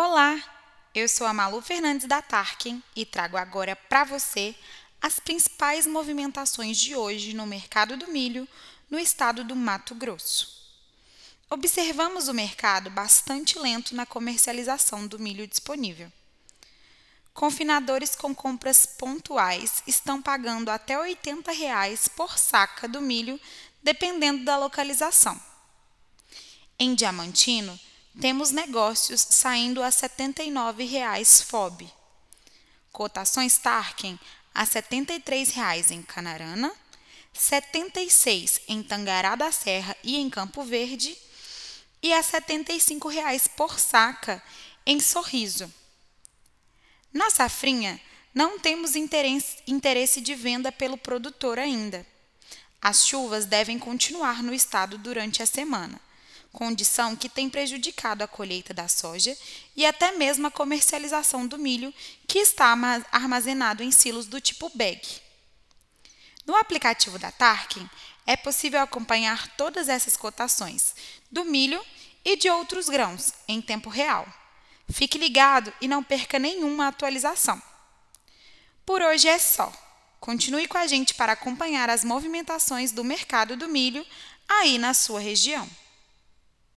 Olá, eu sou a Malu Fernandes da Tarkin e trago agora para você as principais movimentações de hoje no mercado do milho no estado do Mato Grosso. Observamos o mercado bastante lento na comercialização do milho disponível. Confinadores com compras pontuais estão pagando até 80 reais por saca do milho, dependendo da localização. Em Diamantino, temos negócios saindo a R$ 79,00 FOB. Cotações Tarkin a R$ 73,00 em Canarana, R$ 76,00 em Tangará da Serra e em Campo Verde e a R$ 75,00 por saca em Sorriso. Na safrinha, não temos interesse de venda pelo produtor ainda. As chuvas devem continuar no estado durante a semana condição que tem prejudicado a colheita da soja e até mesmo a comercialização do milho, que está armazenado em silos do tipo bag. No aplicativo da Tarkin, é possível acompanhar todas essas cotações do milho e de outros grãos em tempo real. Fique ligado e não perca nenhuma atualização. Por hoje é só. Continue com a gente para acompanhar as movimentações do mercado do milho aí na sua região.